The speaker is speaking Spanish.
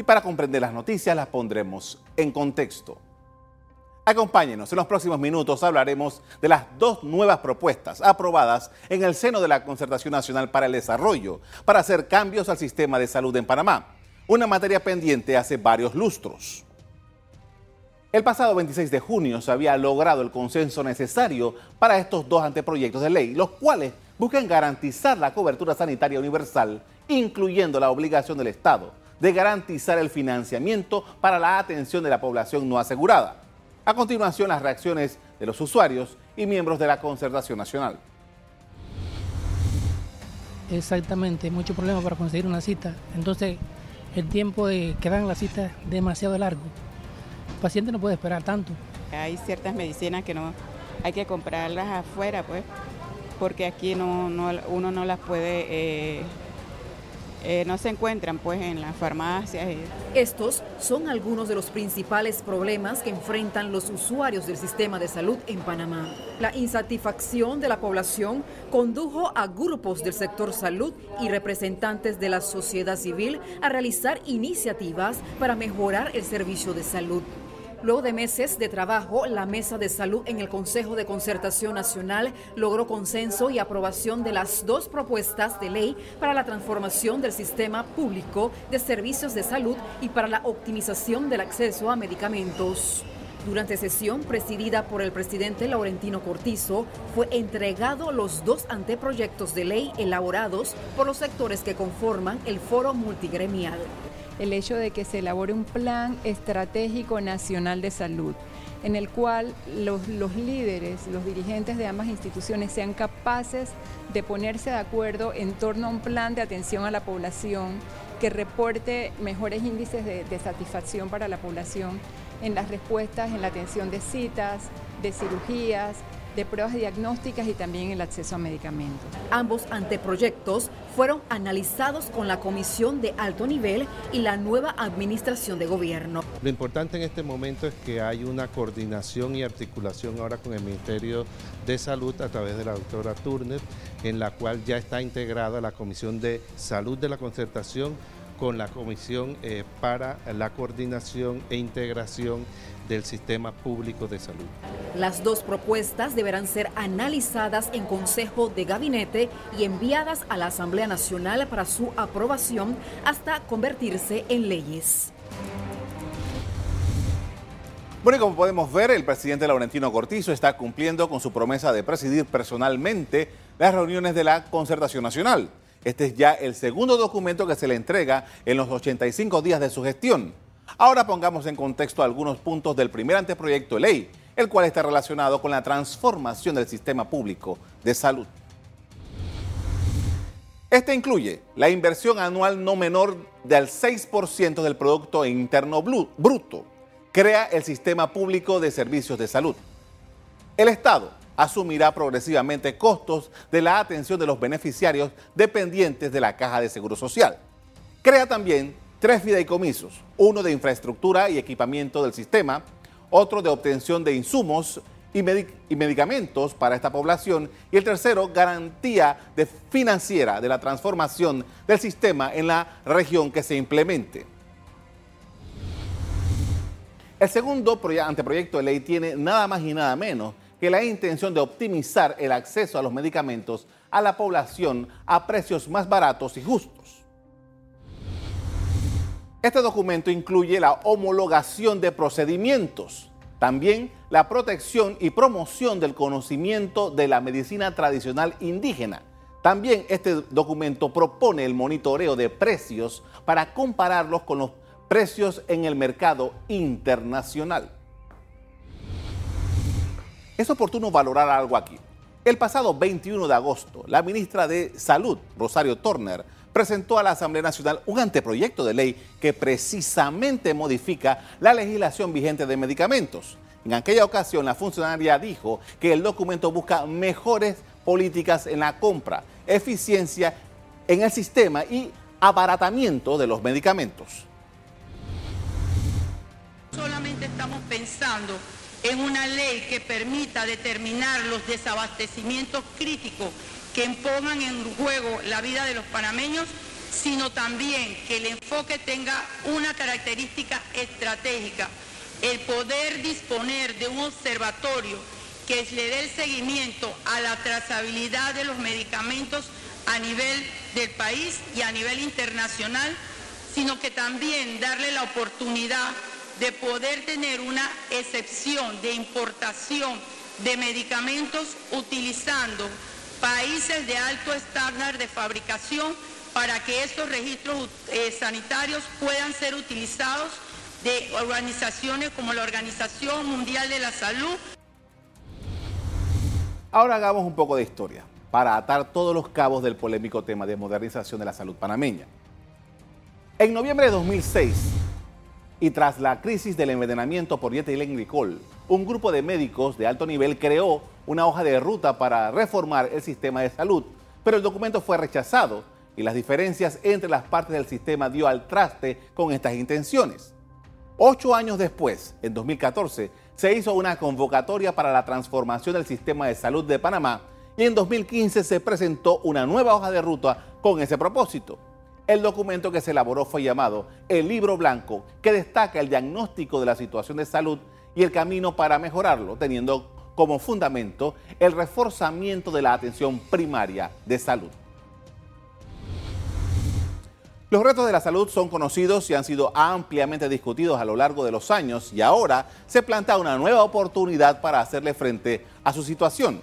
y para comprender las noticias las pondremos en contexto. Acompáñenos, en los próximos minutos hablaremos de las dos nuevas propuestas aprobadas en el seno de la Concertación Nacional para el Desarrollo para hacer cambios al sistema de salud en Panamá, una materia pendiente hace varios lustros. El pasado 26 de junio se había logrado el consenso necesario para estos dos anteproyectos de ley, los cuales buscan garantizar la cobertura sanitaria universal, incluyendo la obligación del Estado de garantizar el financiamiento para la atención de la población no asegurada. A continuación, las reacciones de los usuarios y miembros de la Concertación Nacional. Exactamente, mucho problema para conseguir una cita. Entonces, el tiempo de que dan la cita es demasiado largo. El paciente no puede esperar tanto. Hay ciertas medicinas que no hay que comprarlas afuera, pues, porque aquí no, uno no las puede eh, eh, no se encuentran pues en las farmacias. Estos son algunos de los principales problemas que enfrentan los usuarios del sistema de salud en Panamá. La insatisfacción de la población condujo a grupos del sector salud y representantes de la sociedad civil a realizar iniciativas para mejorar el servicio de salud. Luego de meses de trabajo, la Mesa de Salud en el Consejo de Concertación Nacional logró consenso y aprobación de las dos propuestas de ley para la transformación del sistema público de servicios de salud y para la optimización del acceso a medicamentos. Durante sesión presidida por el presidente Laurentino Cortizo, fue entregado los dos anteproyectos de ley elaborados por los sectores que conforman el foro multigremial el hecho de que se elabore un plan estratégico nacional de salud en el cual los, líderes, los dirigentes de ambas instituciones sean capaces de ponerse de acuerdo en torno a un plan de atención a la población que reporte mejores índices de, de satisfacción para la población en las respuestas, en la atención de citas, de cirugías, de pruebas diagnósticas y también el acceso a medicamentos. Ambos anteproyectos fueron analizados con la Comisión de Alto Nivel y la nueva Administración de Gobierno. Lo importante en este momento es que hay una coordinación y articulación ahora con el Ministerio de Salud a través de la doctora Turner, en la cual ya está integrada la Comisión de Salud de la Concertación con la Comisión eh, para la Coordinación e Integración del Sistema Público de Salud. Las dos propuestas deberán ser analizadas en Consejo de Gabinete y enviadas a la Asamblea Nacional para su aprobación hasta convertirse en leyes. Bueno, y como podemos ver, el presidente Laurentino Cortizo está cumpliendo con su promesa de presidir personalmente las reuniones de la Concertación Nacional. Este es ya el segundo documento que se le entrega en los 85 días de su gestión. Ahora pongamos en contexto algunos puntos del primer anteproyecto de ley, el cual está relacionado con la transformación del sistema público de salud. Este incluye la inversión anual no menor del 6% del Producto Interno Bruto. Crea el sistema público de servicios de salud. El Estado asumirá progresivamente costos de la atención de los beneficiarios dependientes de la Caja de Seguro Social. Crea también tres fideicomisos, uno de infraestructura y equipamiento del sistema, otro de obtención de insumos y, medicamentos para esta población y el tercero, garantía financiera de la transformación del sistema en la región que se implemente. El segundo anteproyecto de ley tiene nada más y nada menos que la intención de optimizar el acceso a los medicamentos a la población a precios más baratos y justos. Este documento incluye la homologación de procedimientos, también la protección y promoción del conocimiento de la medicina tradicional indígena. También este documento propone el monitoreo de precios para compararlos con los precios en el mercado internacional. Es oportuno valorar algo aquí. El pasado 21 de agosto, la ministra de Salud, Rosario Turner, presentó a la Asamblea Nacional un anteproyecto de ley que precisamente modifica la legislación vigente de medicamentos. En aquella ocasión, la funcionaria dijo que el documento busca mejores políticas en la compra, eficiencia en el sistema y abaratamiento de los medicamentos. Solamente estamos pensando en una ley que permita determinar los desabastecimientos críticos que pongan en juego la vida de los panameños sino también que el enfoque tenga una característica estratégica, el poder disponer de un observatorio que le dé el seguimiento a la trazabilidad de los medicamentos a nivel del país y a nivel internacional, sino que también darle la oportunidad de poder tener una excepción de importación de medicamentos utilizando países de alto estándar de fabricación para que estos registros eh, sanitarios puedan ser utilizados de organizaciones como la Organización Mundial de la Salud. Ahora hagamos un poco de historia para atar todos los cabos del polémico tema de modernización de la salud panameña. En noviembre de 2006, y tras la crisis del envenenamiento por dietilenglicol, un grupo de médicos de alto nivel creó una hoja de ruta para reformar el sistema de salud, pero el documento fue rechazado y las diferencias entre las partes del sistema dio al traste con estas intenciones. Ocho años después, en 2014, se hizo una convocatoria para la transformación del sistema de salud de Panamá y en 2015 se presentó una nueva hoja de ruta con ese propósito. El documento que se elaboró fue llamado el Libro Blanco, que destaca el diagnóstico de la situación de salud y el camino para mejorarlo, teniendo como fundamento el reforzamiento de la atención primaria de salud. Los retos de la salud son conocidos y han sido ampliamente discutidos a lo largo de los años y ahora se plantea una nueva oportunidad para hacerle frente a su situación.